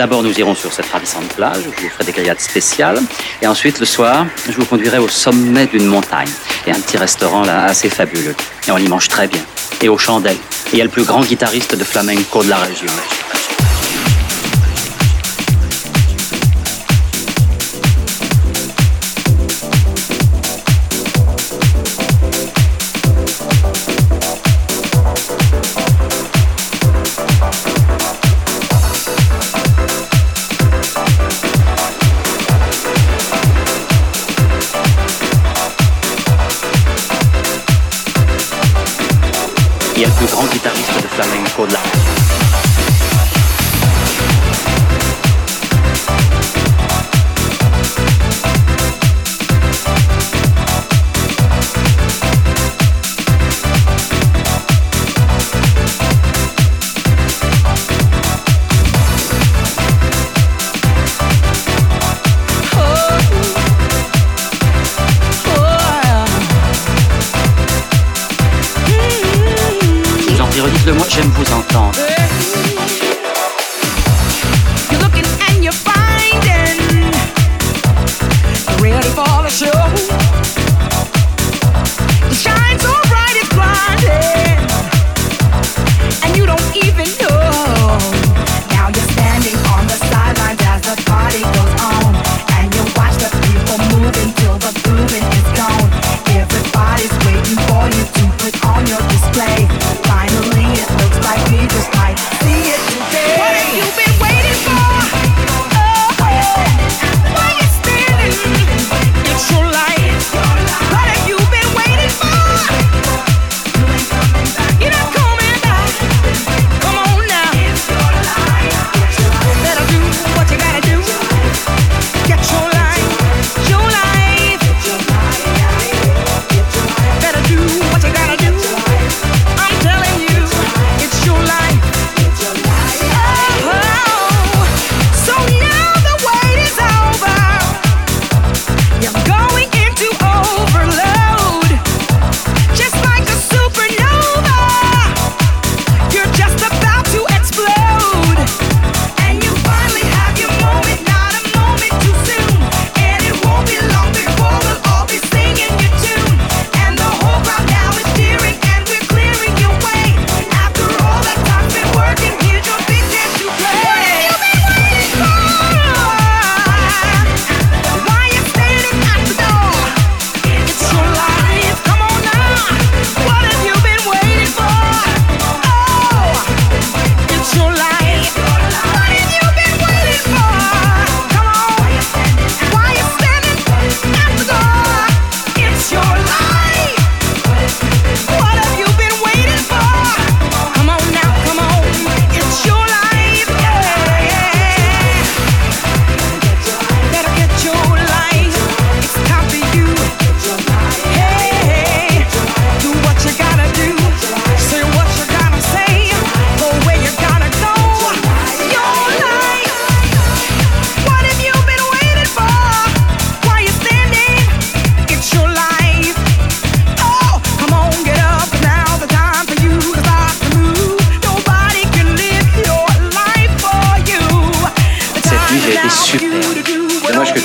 D'abord, nous irons sur cette ravissante plage je vous ferai des grillades spéciales. Et ensuite, le soir, je vous conduirai au sommet d'une montagne. Il y a un petit restaurant là assez fabuleux. Et on y mange très bien. Et aux chandelles. Et il y a le plus grand guitariste de flamenco de la région. Yeah.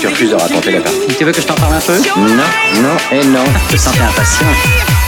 refuse de raconter la. Tu veux que je t'en parle un peu? Non, non et non. Ah, je te sentais impatient.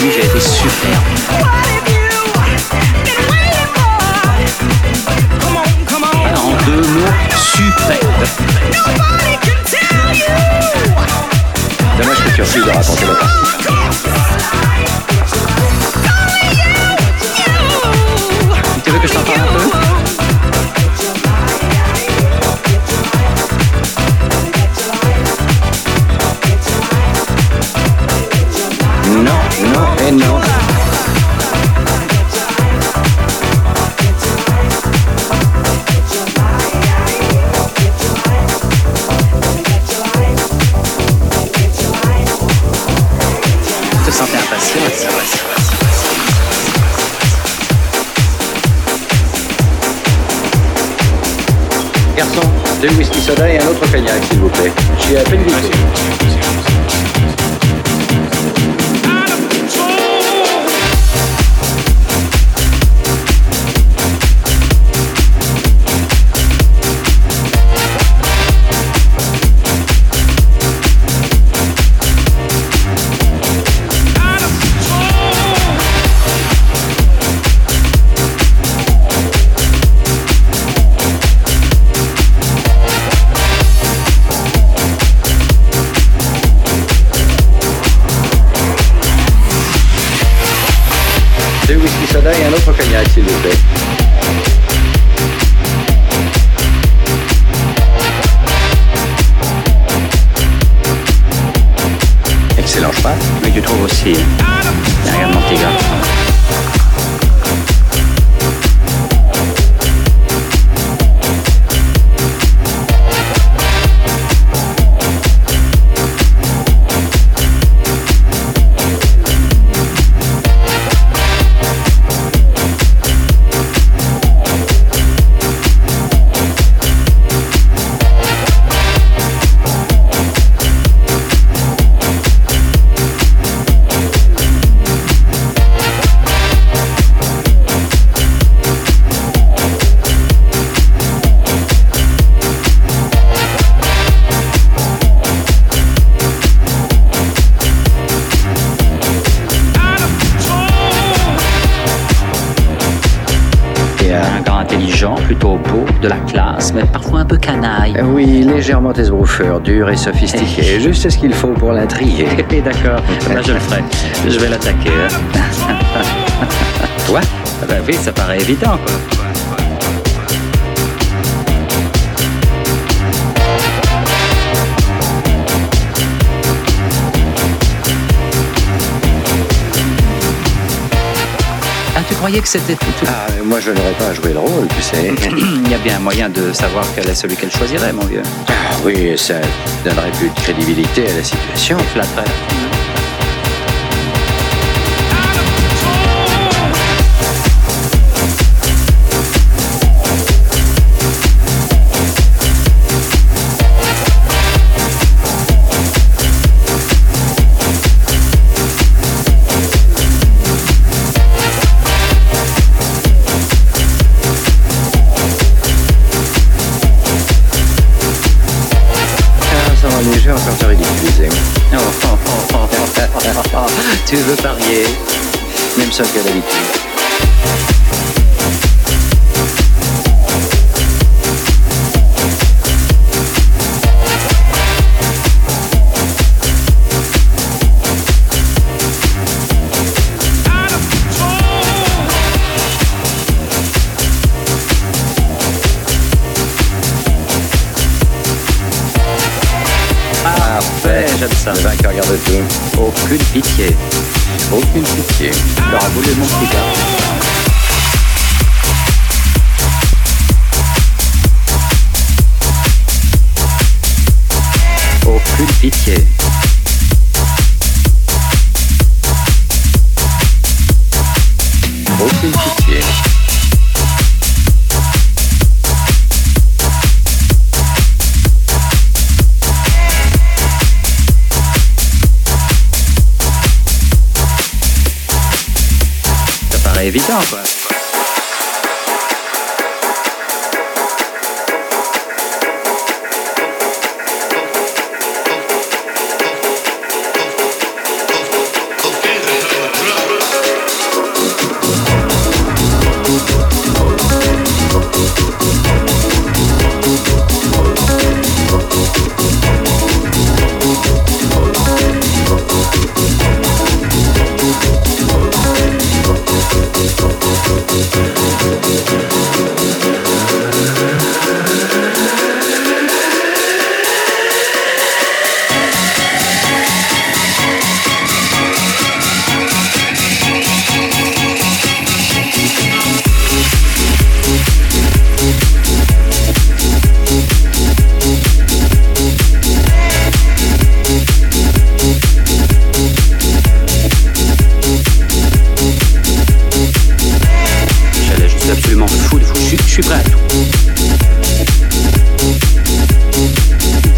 pige, elle était superbe. Alors en deux mots, superbe. Dommage que tu refuses de raconter la partie. Et un autre légèrement esbroufeur, dur et sophistiqué. Juste ce qu'il faut pour l'intriguer. Eh, D'accord, là je le ferai. Je vais l'attaquer. hein. Toi? Ah bah oui, ça paraît évident, quoi. Ah, que c'était tout, Ah, moi je n'aurais pas à jouer le rôle, tu sais. Il y a bien moyen de savoir quel est celui qu'elle choisirait, mon vieux. Ah, oui, ça donnerait plus de crédibilité à la situation. Flatterait. Tu veux parier Même seul que d'habitude.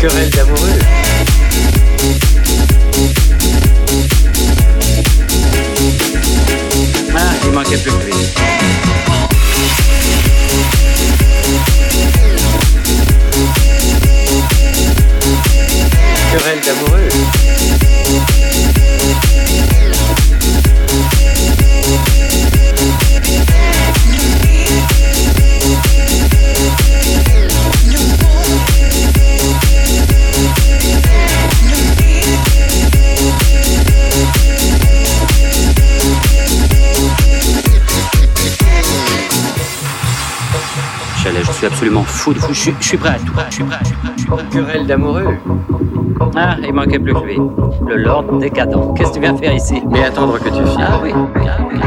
Querelle d'amoureux. Je de vous. Je, suis- je suis prêt à tout. Je suis prêt. Je suis prêt tout. Querelle d'amoureux. Ah, il manquait plus que lui. Le Lord décadent. Qu'est-ce que tu viens faire ici? Mais attendre que tu files. Ah oui. Ah oui.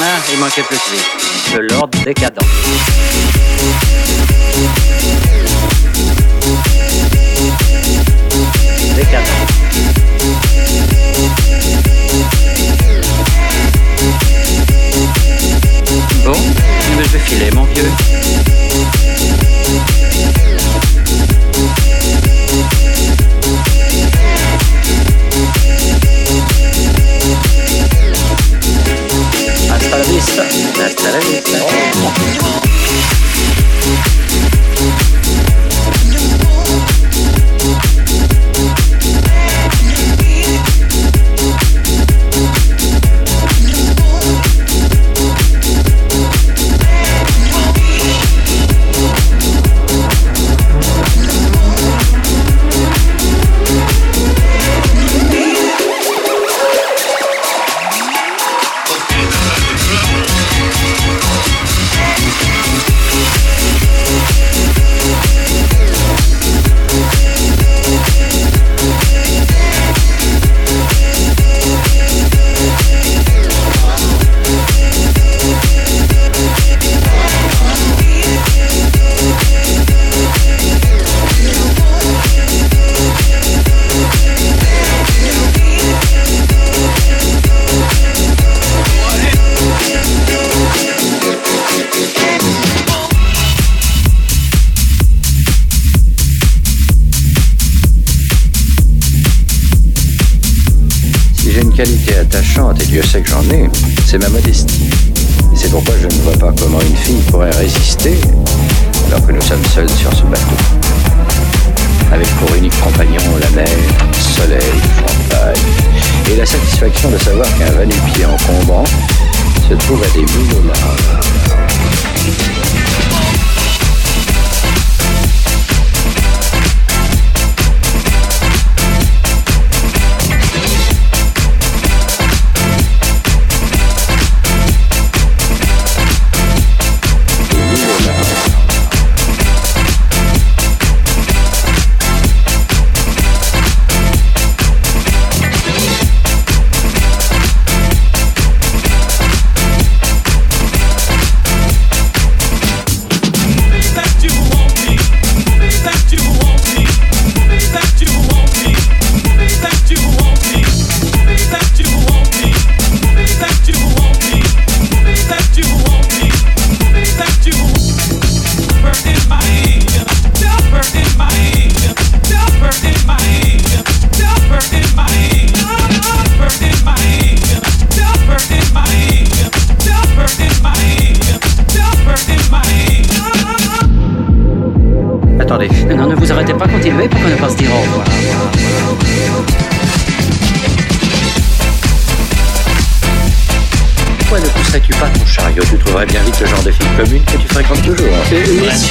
Ah, il manquait plus que lui. Le Lord décadent. Hasta la vista. Hasta la vista. C'est ma modestie. C'est pourquoi je ne vois pas comment une fille pourrait résister alors que nous sommes seuls sur ce bateau. Avec pour unique compagnon la mer, le soleil, le champagne, et la satisfaction de savoir qu'un va-nu-pied encombrant se trouve à des milles au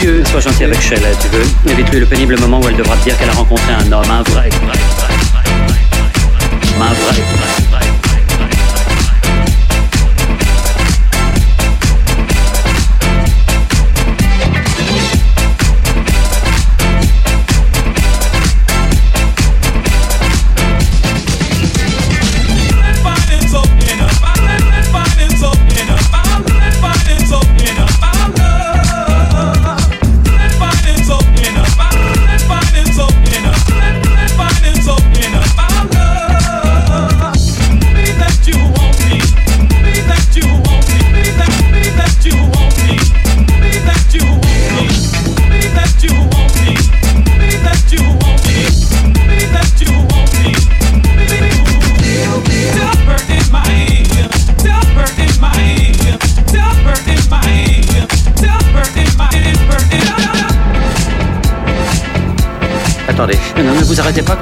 Euh, sois gentil avec Shelley, tu veux. Évite-lui le pénible moment où elle devra te dire qu'elle a rencontré un homme, un vrai. Un vrai,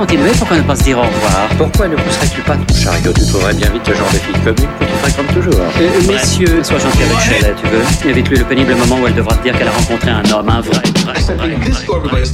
pourquoi ne pas se dire au revoir. Pourquoi ne pousserais-tu pas ton chariot? Tu trouverais bien vite ce genre de fille commune que tu fréquentes toujours. Euh, Messieurs, sois gentil avec Shelley, tu veux. Évite-lui le pénible moment où elle devra te dire qu'elle a rencontré un homme, un vrai. Is what everybody's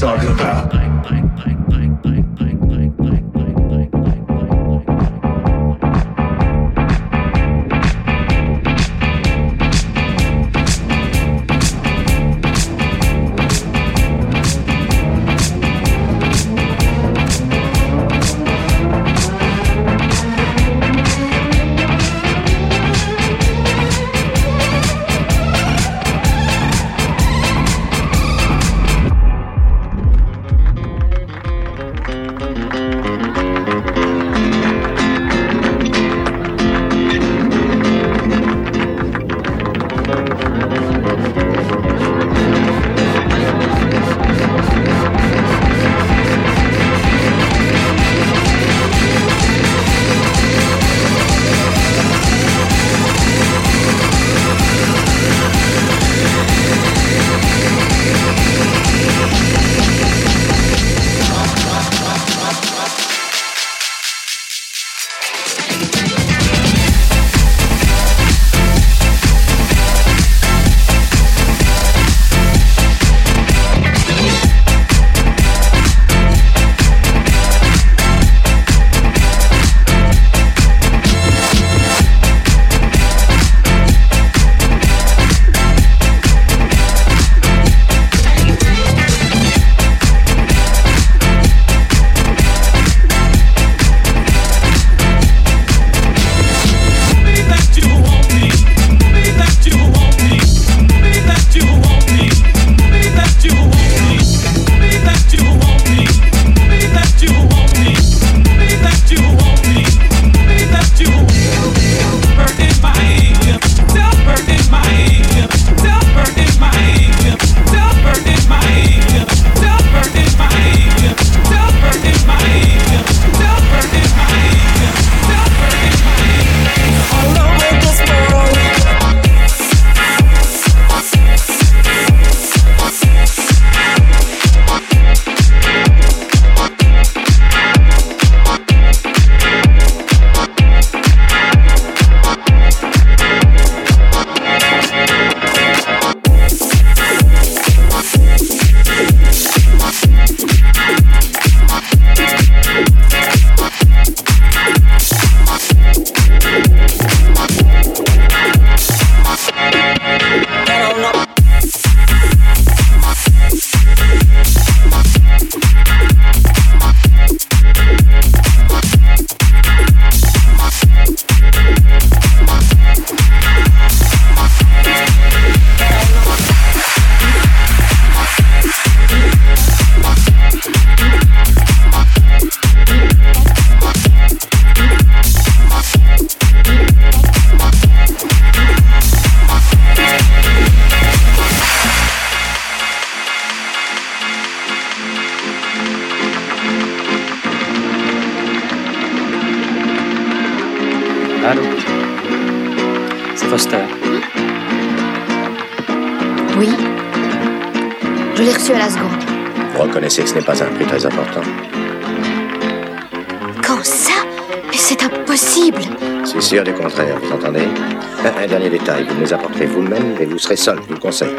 serez seul, je vous le conseille.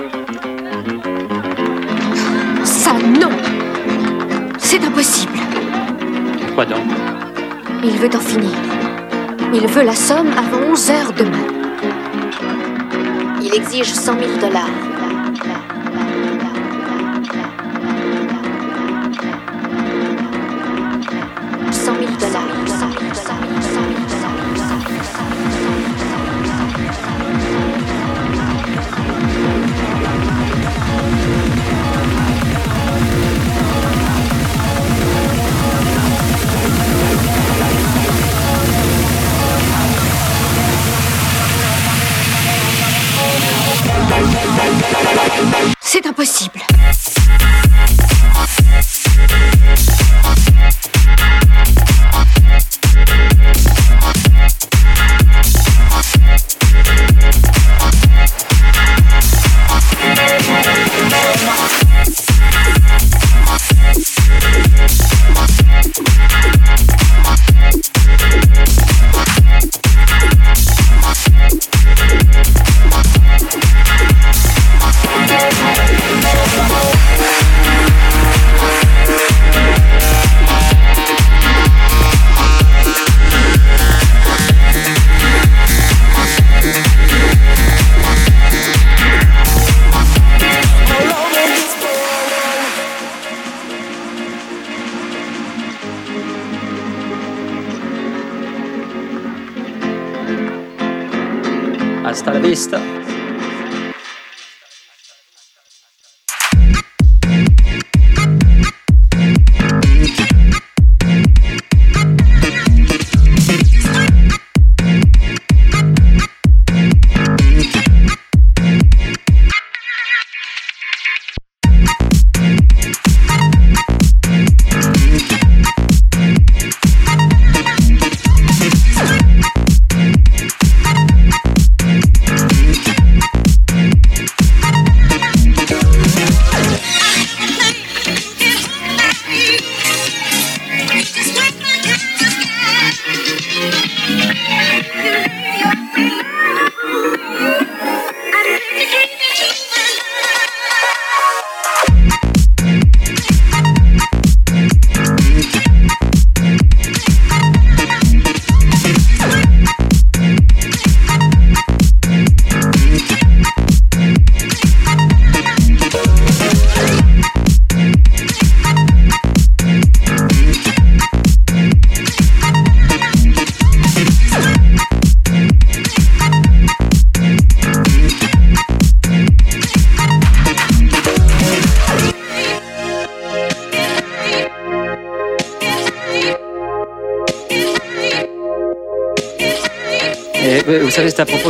Ça, non C'est impossible Quoi donc? Il veut en finir. Il veut la somme avant 11 heures demain. Il exige 100 000 dollars. Hasta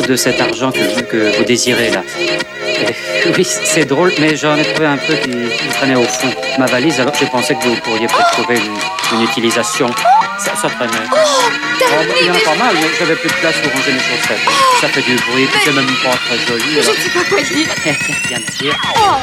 de cet argent que, que vous désirez là. Et, oui, c'est drôle, mais j'en ai trouvé un peu qui, qui traînait au fond ma valise, alors j'ai pensé que vous pourriez peut-être trouver une, une utilisation. Ça, ça traînait. Oh, Oh, il y en a pas mal, mais j'avais plus de place pour ranger mes chaussettes. Ça fait du bruit, puis c'est même pas très joli. je ne sais pas quoi dire. Bien sûr. Oh,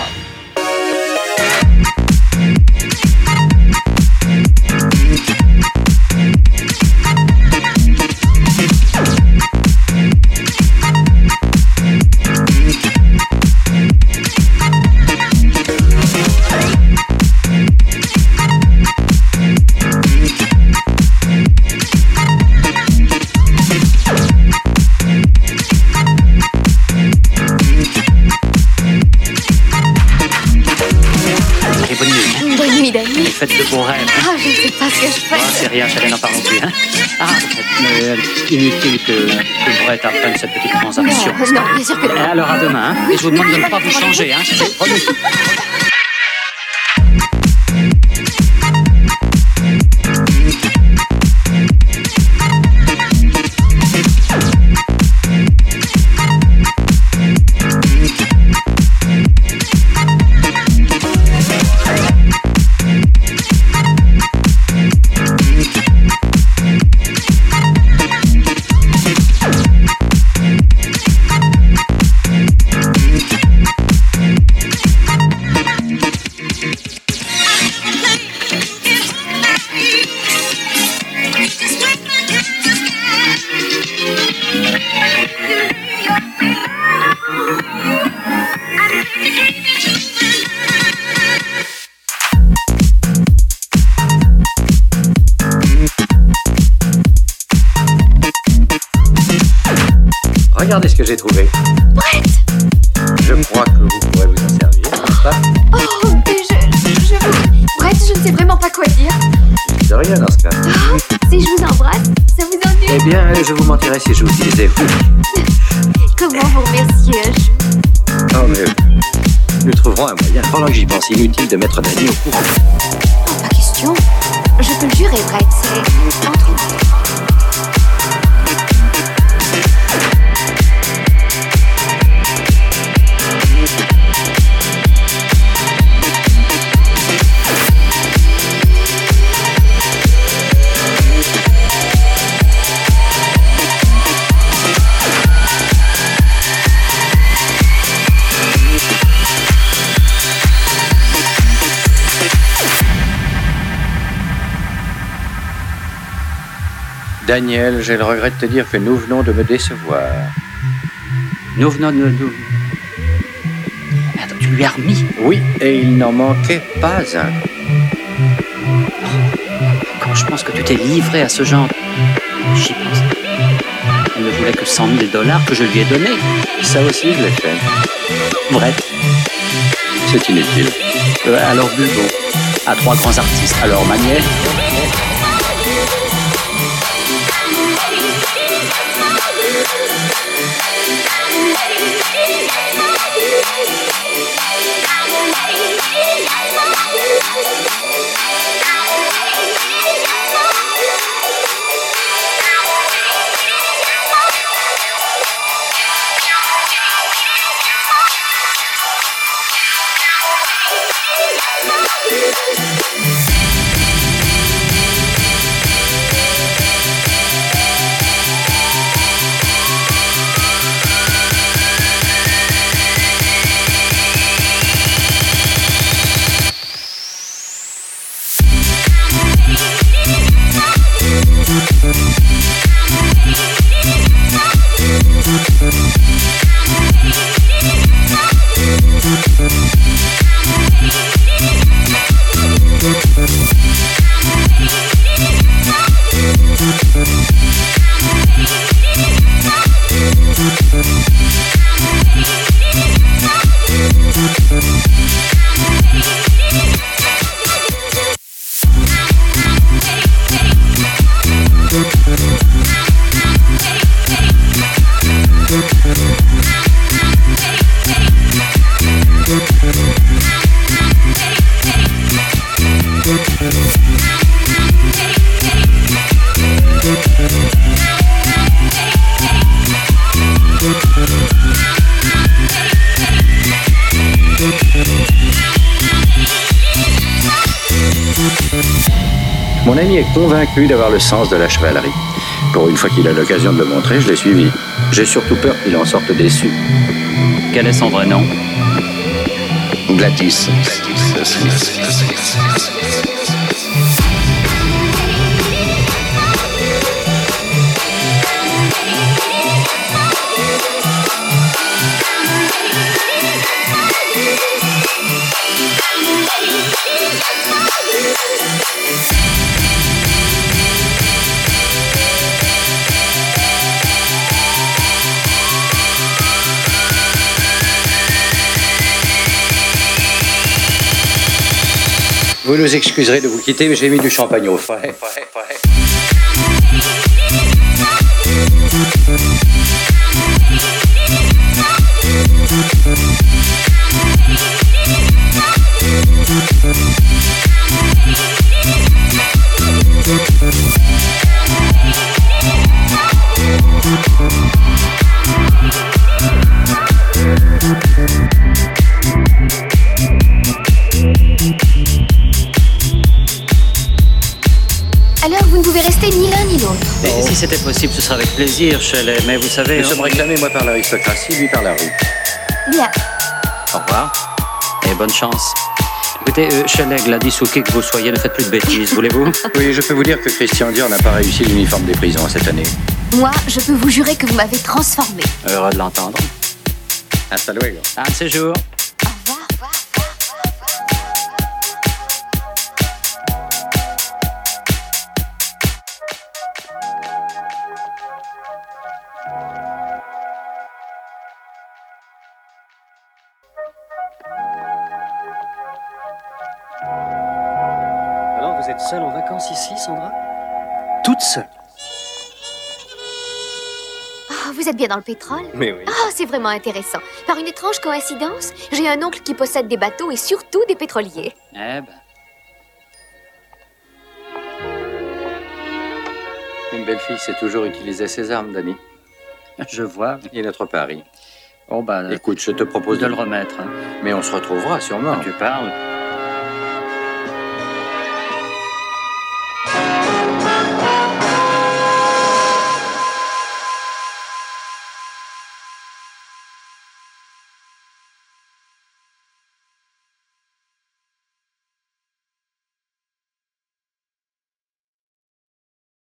rien, Chanel n'en parlons plus. Hein. Ah, euh, inutile que, que Brett apprenne cette petite transaction. Non, non, bien sûr que alors à demain, hein. et je vous demande de ne pas vous changer. Hein. Promis. Regardez ce que j'ai trouvé. Je crois que vous pourrez vous en servir, n'est-ce pas Oh, mais je, je vous... Brett, je ne sais vraiment pas quoi dire. De rien dans ce cas. Oh, si je vous embrasse, ça vous Eh ennuie bien, je vous mentirais si je vous disais oui. Comment vous remercier un jour Oh, mais nous trouverons un moyen. Pendant que j'y pense, inutile de mettre Danny au courant. Oh, pas question. Je peux le jurer, Brett, c'est entre nous. Daniel, j'ai le regret de te dire que nous venons de me décevoir. Nous venons de nous. Attends, tu lui as remis Oui, et il n'en manquait pas un. Quand je pense que tu t'es livré à ce genre. J'y pense. Elle ne voulait que 100 000 dollars que je lui ai donnés. Ça aussi, je l'ai fait. Brett, C'est inutile. euh, alors Bulbo, à trois grands artistes, à leur manière. Mon ami est convaincu d'avoir le sens de la chevalerie. Pour une fois qu'il a l'occasion de le montrer, je l'ai suivi. J'ai surtout peur qu'il en sorte déçu. Quel est son vrai nom? Gladys. Vous nous excuserez de vous quitter, mais j'ai mis du champagne au frais. Si c'était possible, ce serait avec plaisir, Shelley. Mais vous savez. Nous sommes réclamés, moi, par l'aristocratie, lui par la rue. Bien. Au revoir. Et bonne chance. Écoutez, euh, Shelley, Gladys ou qui que vous soyez, ne faites plus de bêtises, voulez-vous? Oui, je peux vous dire que Christian Dior n'a pas réussi l'uniforme des prisons cette année. Moi, je peux vous jurer que vous m'avez transformé. Heureux de l'entendre. Hasta luego. Un de ces jours. Vous êtes seule en vacances ici, Sandra Toute seule Ah, vous êtes bien dans le pétrole Mais oui. Ah, c'est vraiment intéressant. Par une étrange coïncidence, j'ai un oncle qui possède des bateaux et surtout des pétroliers. Eh ben. Une belle fille sait toujours utiliser ses armes, Danny. Je vois. Et notre pari. Oh, bah. Écoute, je te propose de le remettre. hein. Mais on se retrouvera sûrement. Tu parles.